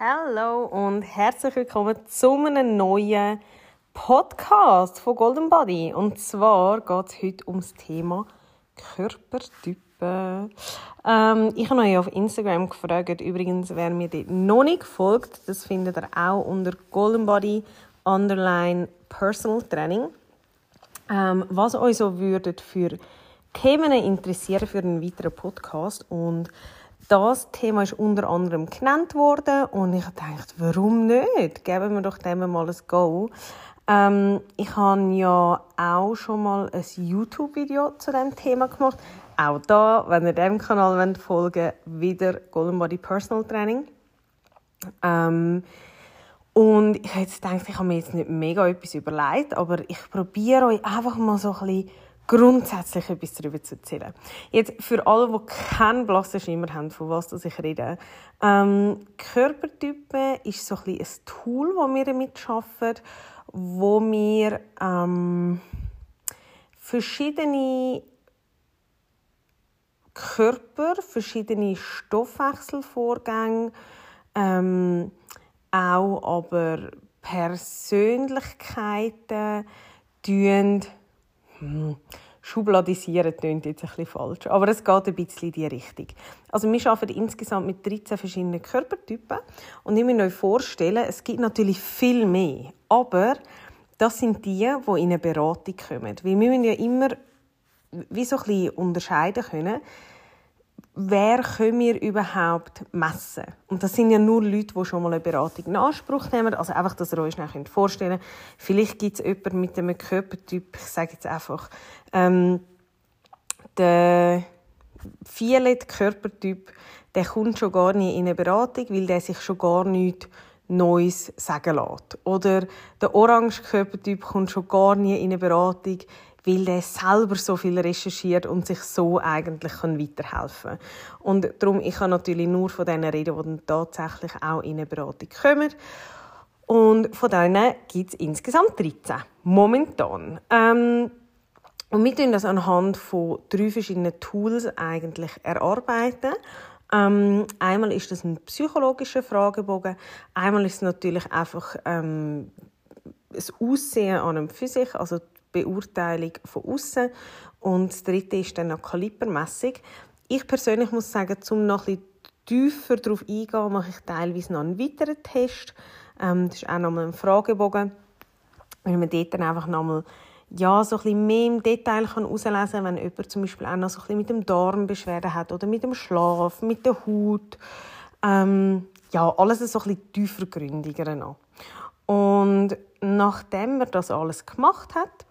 Hallo und herzlich willkommen zu einem neuen Podcast von Golden Body. Und zwar geht es heute ums Thema Körpertypen. Ähm, ich habe euch auf Instagram gefragt, übrigens, wer mir dort noch nicht folgt, das findet ihr auch unter Golden Body Underline Personal Training. Ähm, was euch so würdet für Themen interessieren für einen weiteren Podcast und das Thema ist unter anderem genannt worden und ich dachte, warum nicht? Geben wir doch dem mal ein Go. Ähm, ich habe ja auch schon mal ein YouTube-Video zu diesem Thema gemacht. Auch da, wenn ihr diesem Kanal wollt, folgen wieder Golden Body Personal Training. Ähm, und ich habe jetzt gedacht, ich habe mir jetzt nicht mega etwas überlegt, aber ich probiere euch einfach mal so ein bisschen grundsätzlich etwas darüber zu erzählen. Jetzt für alle, die keinen blassen Schimmer haben, von was ich rede. Ähm, Körpertypen ist so ein, bisschen ein Tool, das wir damit arbeiten, wo wir ähm, verschiedene Körper, verschiedene Stoffwechselvorgänge, ähm, auch aber Persönlichkeiten tun hm, schubladisieren klingt jetzt ein bisschen falsch, aber es geht ein bisschen in die Richtung. Also wir arbeiten insgesamt mit 13 verschiedenen Körpertypen und ich muss euch vorstellen, es gibt natürlich viel mehr, aber das sind die, die in eine Beratung kommen. Wir müssen ja immer wie so ein bisschen unterscheiden können, wer können wir überhaupt messen? Und das sind ja nur Leute, die schon mal eine Beratung in Anspruch nehmen. Also einfach, dass ihr euch schnell vorstellen könnt. Vielleicht gibt es jemanden mit einem Körpertyp, ich sage jetzt einfach, ähm, der Violet-Körpertyp, der kommt schon gar nicht in eine Beratung, weil der sich schon gar nichts Neues sagen lässt. Oder der Orange-Körpertyp kommt schon gar nie in eine Beratung, weil der selber so viel recherchiert und sich so eigentlich weiterhelfen kann. Und darum, ich kann natürlich nur von denen reden, die dann tatsächlich auch in eine Beratung kommen. Und von denen gibt es insgesamt 13, momentan. Ähm, und wir tun das anhand von drei verschiedenen Tools eigentlich erarbeiten. Ähm, einmal ist das ein psychologischer Fragebogen, einmal ist es natürlich einfach ähm, das Aussehen an einem Physik, also Beurteilung von außen und das dritte ist dann eine Kalibermessung. Ich persönlich muss sagen, um noch ein tiefer darauf eingehen, mache ich teilweise noch einen weiteren Test. Ähm, das ist auch nochmal ein Fragebogen, weil man dort dann einfach nochmal ja, so ein bisschen mehr im Detail herauslesen kann, wenn jemand zum Beispiel auch noch so ein bisschen mit dem Darm Beschwerden hat oder mit dem Schlaf, mit der Haut. Ähm, ja, alles ein bisschen tiefergründiger noch. Und nachdem man das alles gemacht hat,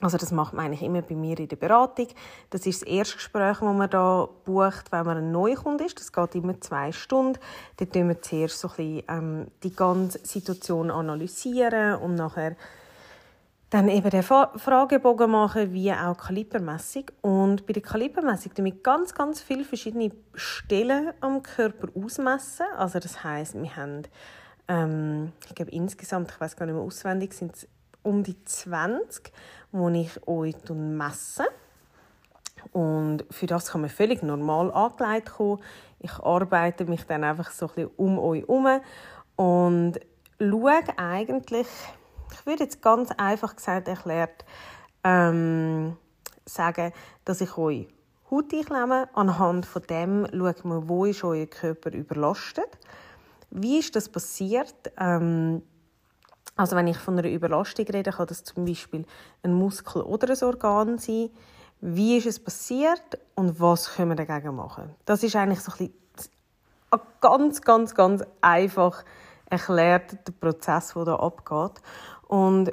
also das macht man eigentlich immer bei mir in der Beratung. Das ist das erste Gespräch, das man da bucht, wenn man ein Neukunde ist. Das geht immer zwei Stunden. Dort analysieren wir zuerst so ein bisschen, ähm, die ganze Situation analysieren und nachher dann eben den Fragebogen machen, wie auch Kalibermessung. Und bei der Kalibermessung tun wir ganz, ganz viele verschiedene Stellen am Körper ausmessen. Also das heißt, wir haben, ähm, ich glaube insgesamt, ich weiß gar nicht mehr auswendig, sind es um die 20, wo ich euch messe. Und für das kann man völlig normal angelegt kommen. Ich arbeite mich dann einfach so ein bisschen um euch herum und schaue eigentlich, ich würde jetzt ganz einfach gesagt erklärt, ähm, sagen, dass ich euch Haut einklemme. Anhand von dem schaut man, wo ist euer Körper überlastet. Wie ist das passiert? Ähm, also wenn ich von einer Überlastung rede, kann das zum Beispiel ein Muskel oder ein Organ sein. Wie ist es passiert und was können wir dagegen machen? Das ist eigentlich so ein bisschen ganz, ganz, ganz einfach erklärt der Prozess, der da abgeht. Und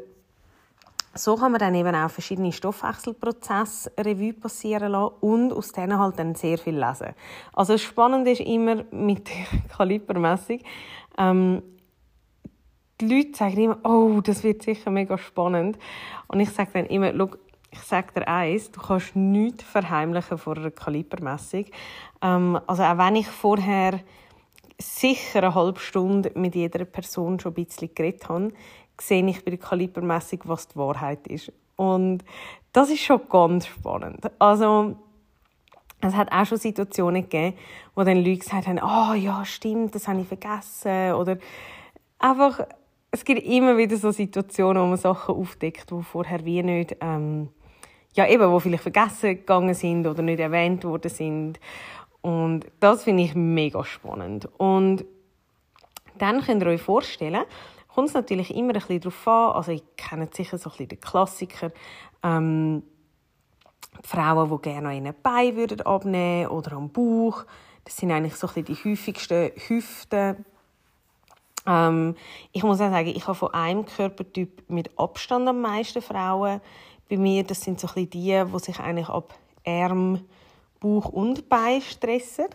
so kann man dann eben auch verschiedene Stoffwechselprozesse Revue passieren lassen und aus denen halt dann sehr viel lesen. Also das Spannende ist immer mit der Kalibermessung, ähm, die Leute sagen immer, oh, das wird sicher mega spannend. Und ich sage dann immer, schau, ich sage dir eins, du kannst nichts verheimlichen vor einer Kalibermessung. Ähm, also auch wenn ich vorher sicher eine halbe Stunde mit jeder Person schon ein bisschen geredet habe, sehe ich bei der Kalibermessung, was die Wahrheit ist. Und das ist schon ganz spannend. Also, es hat auch schon Situationen gegeben, wo dann Leute gesagt haben, oh ja, stimmt, das habe ich vergessen. Oder einfach, es gibt immer wieder so Situationen, wo man Sachen aufdeckt, die vorher wie nicht, ähm, ja eben, wo vielleicht vergessen gegangen sind oder nicht erwähnt worden sind. Und das finde ich mega spannend. Und dann könnt ihr euch vorstellen, kommt es natürlich immer ein bisschen darauf an, also ich kenne sicher so ein bisschen den Klassiker, ähm, die Frauen, die gerne an ihren Beinen würden abnehmen oder am Bauch. Das sind eigentlich so ein bisschen die häufigsten Hüften. Ähm, ich muss auch sagen, ich habe von einem Körpertyp mit Abstand am meisten Frauen bei mir. Das sind so ein bisschen die, die sich eigentlich ab Arm, Bauch und Bein stressen.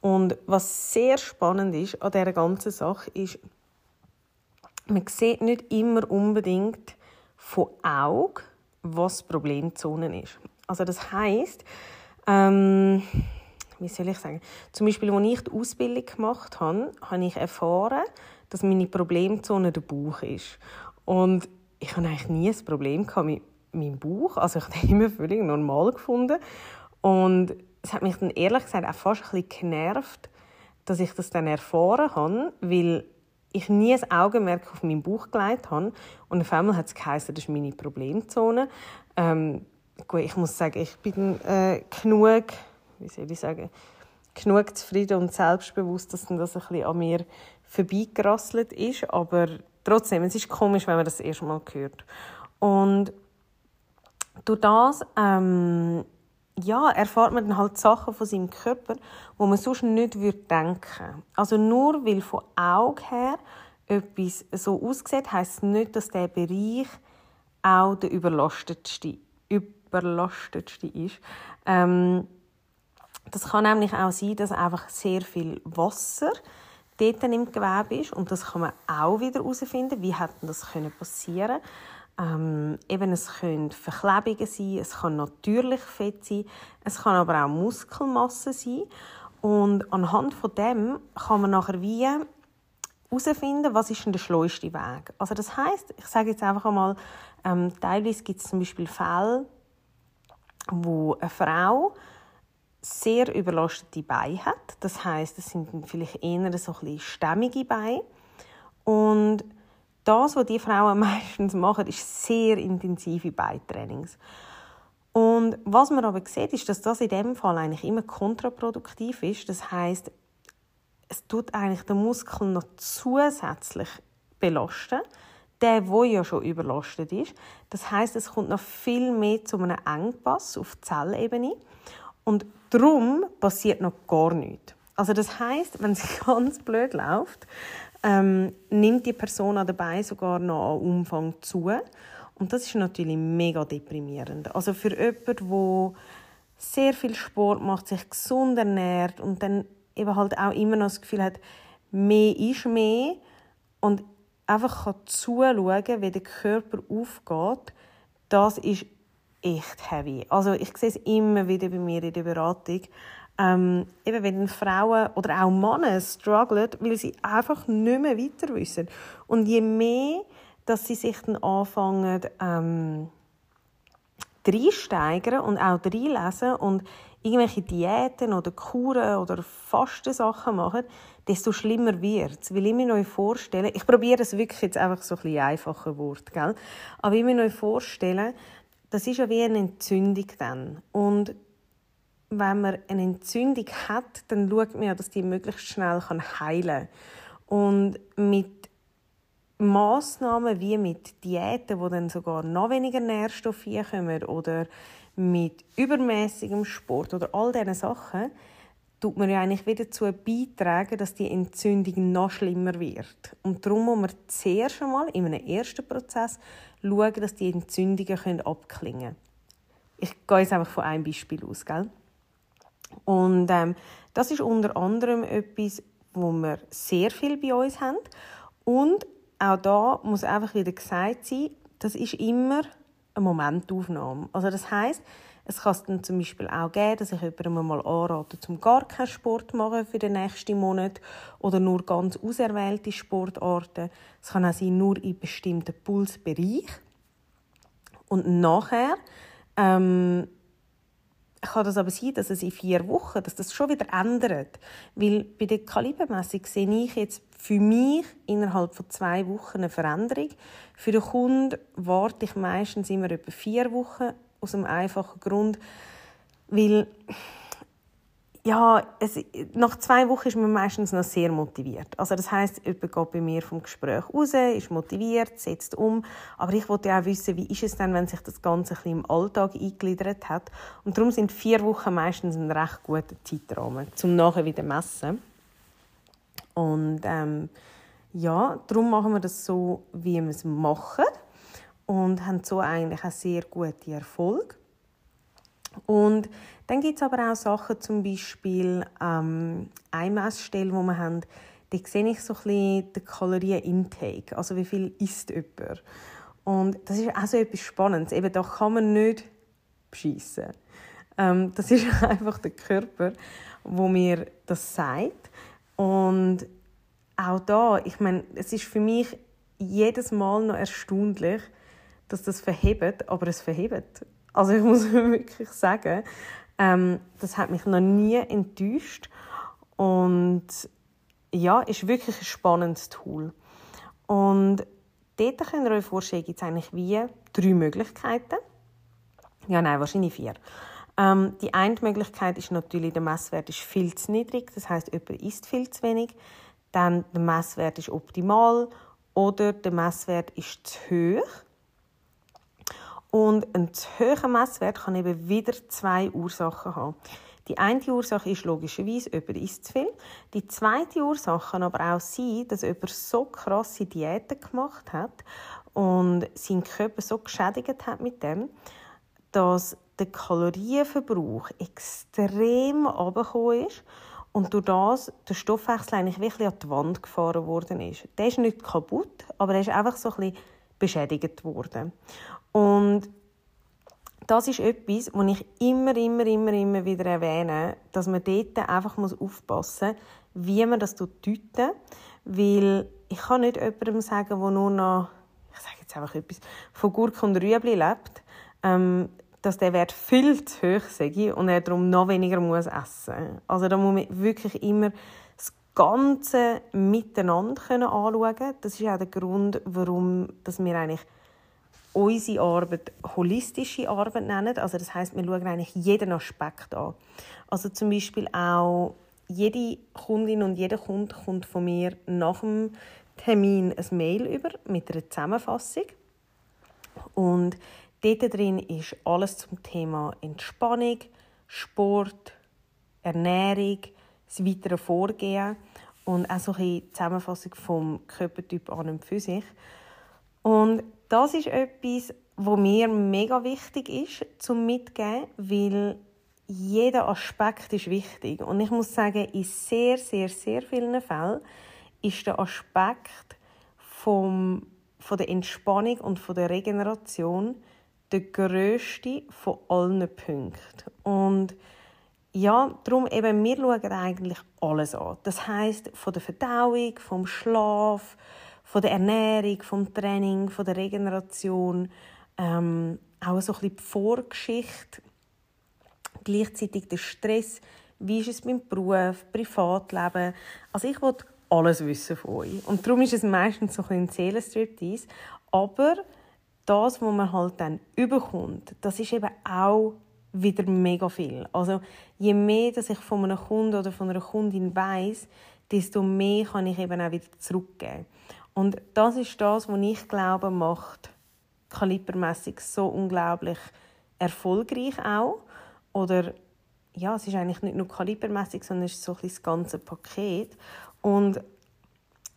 Und was sehr spannend ist an dieser ganzen Sache, ist, man sieht nicht immer unbedingt von Augen, was die Problemzone ist. Also das heißt, ähm, wie soll ich sagen, zum Beispiel, als ich die Ausbildung gemacht habe, habe ich erfahren, dass meine Problemzone der Bauch ist. Und ich habe eigentlich nie ein Problem mit meinem Bauch. Also ich habe ihn immer völlig normal gefunden. Und es hat mich dann ehrlich gesagt auch fast ein bisschen genervt, dass ich das dann erfahren habe, weil ich nie ein Augenmerk auf meinen Bauch gelegt habe. Und auf einmal hat es geheißen, das ist meine Problemzone. Ähm, gut, ich muss sagen, ich bin äh, genug, wie soll ich sagen, genug zufrieden und selbstbewusst, dass das ein bisschen an mir vorbeigerasselt ist. Aber trotzdem, es ist komisch, wenn man das erste Mal hört. Und durch das ähm, ja, erfahrt man dann halt Sachen von seinem Körper, wo man sonst nicht würde denken. Also nur weil von Augen her etwas so aussieht, heisst es nicht, dass der Bereich auch der überlastetste, überlastetste ist. Ähm, das kann nämlich auch sein, dass einfach sehr viel Wasser dort im Gewebe ist. Und das kann man auch wieder herausfinden, wie hat das passieren? Ähm, eben, es können Verklebungen sein, es kann natürlich Fett sein, es kann aber auch Muskelmasse sein. Und anhand von dem kann man nachher wie herausfinden, was ist denn der schleuste Weg. Also das heißt, ich sage jetzt einfach einmal, ähm, teilweise gibt es zum Beispiel Fälle, wo eine Frau sehr überlastete Beine hat. Das heißt, es sind vielleicht eher so ein stämmige Beine. Und das, was die Frauen meistens machen, ist sehr intensive Beintrainings. Und was man aber sieht, ist, dass das in dem Fall eigentlich immer kontraproduktiv ist. Das heißt, es tut eigentlich den Muskel noch zusätzlich belasten, der, wo ja schon überlastet ist. Das heißt, es kommt noch viel mehr zu einem Engpass auf Zellebene und darum passiert noch gar nichts. Also das heißt, wenn es ganz blöd läuft, ähm, nimmt die Person dabei sogar noch an Umfang zu. Und das ist natürlich mega deprimierend. Also für jemanden, der sehr viel Sport macht, sich gesund ernährt und dann eben halt auch immer noch das Gefühl hat, mehr ist mehr und einfach kann zuschauen, wie der Körper aufgeht, das ist echt heavy. Also ich sehe es immer wieder bei mir in der Beratung, ähm, eben wenn Frauen oder auch Männer strugglen, weil sie einfach nicht mehr weiter wissen. Und je mehr, dass sie sich dann anfangen, ähm, reinsteigern und auch reinlesen und irgendwelche Diäten oder Kuren oder Fastensachen machen, desto schlimmer wird es. Weil ich mir euch vorstellen, ich probiere es wirklich jetzt einfach so ein bisschen einfache Wort, gell? aber ich mir euch vorstellen, das ist ja wie eine Entzündung dann. Und wenn man eine Entzündung hat, dann schaut man ja, dass die möglichst schnell heilen kann. Und mit Massnahmen wie mit Diäten, wo dann sogar noch weniger Nährstoffe kommen oder mit übermäßigem Sport oder all diesen Sachen, tut man ja eigentlich wieder dazu beitragen, dass die Entzündung noch schlimmer wird. Und darum muss man zuerst einmal in einem ersten Prozess schauen, dass die Entzündungen abklingen können. Ich gehe jetzt einfach von einem Beispiel aus. Gell? Und ähm, das ist unter anderem etwas, wo wir sehr viel bei uns haben. Und auch da muss einfach wieder gesagt sein, das ist immer eine Momentaufnahme. Also das heißt, es kann es dann zum Beispiel auch geben, dass ich jemandem mal anrate, zum gar keinen Sport zu machen für den nächsten Monat oder nur ganz auserwählte Sportarten. Es kann auch sein, nur in bestimmten Pulsbereichen. Und nachher ähm, kann das aber sein, dass es in vier Wochen, dass das schon wieder ändert. Weil bei der Kalibermessung sehe ich jetzt für mich innerhalb von zwei Wochen eine Veränderung. Für den Kunden warte ich meistens immer etwa vier Wochen aus einem einfachen Grund, weil ja, es, nach zwei Wochen ist man meistens noch sehr motiviert. Also das heißt, jemand geht bei mir vom Gespräch raus, ist motiviert, setzt um. Aber ich wollte ja auch wissen, wie ist es denn, wenn sich das Ganze ein bisschen im Alltag eingegliedert hat. Und darum sind vier Wochen meistens ein recht guter Zeitrahmen, zum nachher wieder messen. Und ähm, ja, darum machen wir das so, wie wir es machen und haben so eigentlich auch sehr gute Erfolge. Und dann gibt es aber auch Sachen, zum Beispiel ähm, eine Messstelle, die wir haben, da sehe ich so ein bisschen den Kalorienintake, also wie viel isst jemand. Und das ist auch so etwas Spannendes. Eben, da kann man nicht beschissen. Ähm, das ist einfach der Körper, wo mir das sagt. Und auch da, ich meine, es ist für mich jedes Mal noch erstaunlich, dass das verhebt, aber es verhebt. Also ich muss wirklich sagen, ähm, das hat mich noch nie enttäuscht und ja, ist wirklich ein spannendes Tool. Und dort könnt ihr euch vorstellen, gibt es eigentlich wie drei Möglichkeiten. Ja, nein, wahrscheinlich vier. Ähm, die eine Möglichkeit ist natürlich, der Messwert ist viel zu niedrig, das heißt, jemand isst viel zu wenig. Dann der Messwert ist optimal oder der Messwert ist zu hoch. Und ein zu hoher Messwert kann eben wieder zwei Ursachen haben. Die eine Ursache ist logischerweise, jemand isst zu viel. Die zweite Ursache kann aber auch sein, dass jemand so krasse Diäten gemacht hat und seinen Körper so geschädigt hat mit dem, dass der Kalorienverbrauch extrem runtergekommen ist und durch das der Stoffwechsel eigentlich wirklich an die Wand gefahren worden ist. Der ist nicht kaputt, aber er ist einfach so ein bisschen beschädigt worden. Und das ist etwas, was ich immer, immer, immer, immer wieder erwähne, dass man dort einfach aufpassen muss, wie man das deuten Weil ich kann nicht jemandem sagen, der nur noch, ich sage jetzt einfach etwas, von Gurken und Rüebli lebt, ähm, dass der Wert viel zu hoch sei und er darum noch weniger muss essen. Also da muss man wirklich immer das Ganze miteinander anschauen können. Das ist auch der Grund, warum dass wir eigentlich unsere Arbeit holistische Arbeit nennen. Also das heißt, wir schauen eigentlich jeden Aspekt an. Also zum Beispiel auch jede Kundin und jeder Kunde kommt von mir nach dem Termin ein Mail über mit einer Zusammenfassung. Und dort drin ist alles zum Thema Entspannung, Sport, Ernährung, das weitere Vorgehen und auch so eine Zusammenfassung vom Körpertyp an und für sich. Und das ist etwas, was mir mega wichtig ist zum mitgeben, weil jeder Aspekt ist wichtig und ich muss sagen, in sehr, sehr, sehr vielen Fällen ist der Aspekt vom, von der Entspannung und von der Regeneration der grösste von allen Punkten. Und ja, darum eben, wir schauen eigentlich alles an. Das heißt von der Verdauung, vom Schlaf, von der Ernährung, vom Training, von der Regeneration, ähm, auch so ein bisschen die Vorgeschichte, gleichzeitig der Stress, wie ist es beim Beruf, Privatleben. Also ich wollte alles wissen von euch. Und darum ist es meistens so ein Seelenstriptease. Aber das, was man halt dann überkommt, das ist eben auch wieder mega viel. Also je mehr, dass ich von einem Kunden oder von einer Kundin weiß, desto mehr kann ich eben auch wieder zurückgeben. Und das ist das, was ich glaube, macht kalibermässig so unglaublich erfolgreich auch. Oder ja, es ist eigentlich nicht nur kalibermäßig, sondern es ist so ein das ganze Paket. Und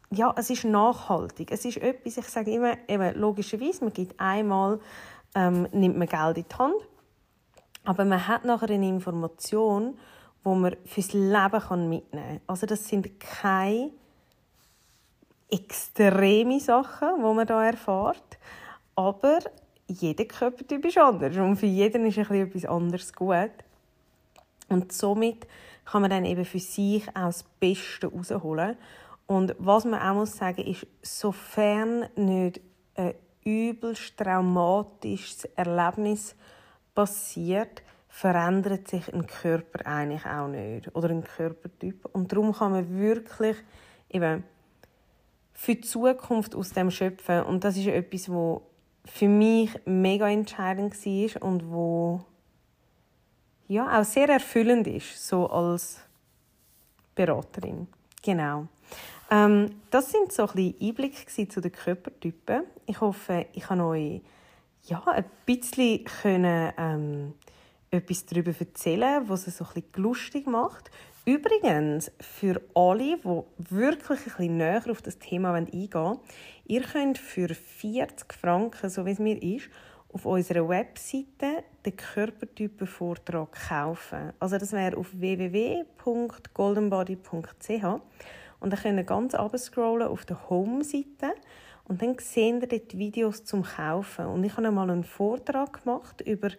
ja, es ist nachhaltig. Es ist etwas, ich sage immer, eben, logischerweise, man gibt einmal, ähm, nimmt man Geld in die Hand, aber man hat nachher eine Information, wo man fürs Leben mitnehmen kann. Also das sind keine extreme Sachen, wo man da erfährt, aber jeder Körpertyp ist anders und für jeden ist etwas anderes gut. Und somit kann man dann eben für sich auch das Beste herausholen. Und was man auch muss sagen ist, sofern nicht ein übelst traumatisches Erlebnis passiert, verändert sich ein Körper eigentlich auch nicht oder ein Körpertyp. Und darum kann man wirklich eben für die Zukunft aus dem schöpfen. Und das ist etwas, wo für mich mega entscheidend war und wo ja auch sehr erfüllend ist, so als Beraterin. Genau. Ähm, das sind so ein bisschen Einblicke zu den Körpertypen. Ich hoffe, ich kann euch ja, ein bisschen können, ähm, etwas darüber erzählen, was es so ein bisschen lustig macht. Übrigens, für alle, die wirklich ein bisschen näher auf das Thema eingehen wollen, ihr könnt für 40 Franken, so wie es mir ist, auf unserer Webseite den Körpertypenvortrag kaufen. Also das wäre auf www.goldenbody.ch und dann könnt ihr ganz scrollen auf der Home-Seite und dann seht ihr dort Videos zum Kaufen. Und ich habe einmal einen Vortrag gemacht über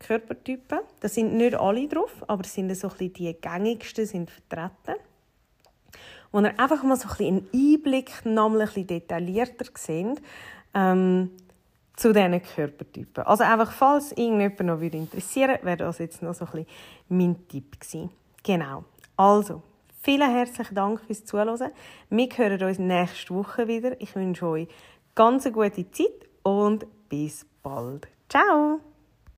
Körpertypen. Da sind nicht alle drauf, aber es sind so ein die gängigsten sind vertreten. Wo ihr einfach mal so ein einen Einblick, nochmal ein detaillierter seht, ähm, zu diesen Körpertypen. Also einfach, falls irgendjemand noch interessieren würde, wäre das jetzt noch so ein bisschen mein Tipp gewesen. Genau. Also, vielen herzlichen Dank fürs Zuhören. Wir hören uns nächste Woche wieder. Ich wünsche euch ganz eine gute Zeit und bis bald. Ciao!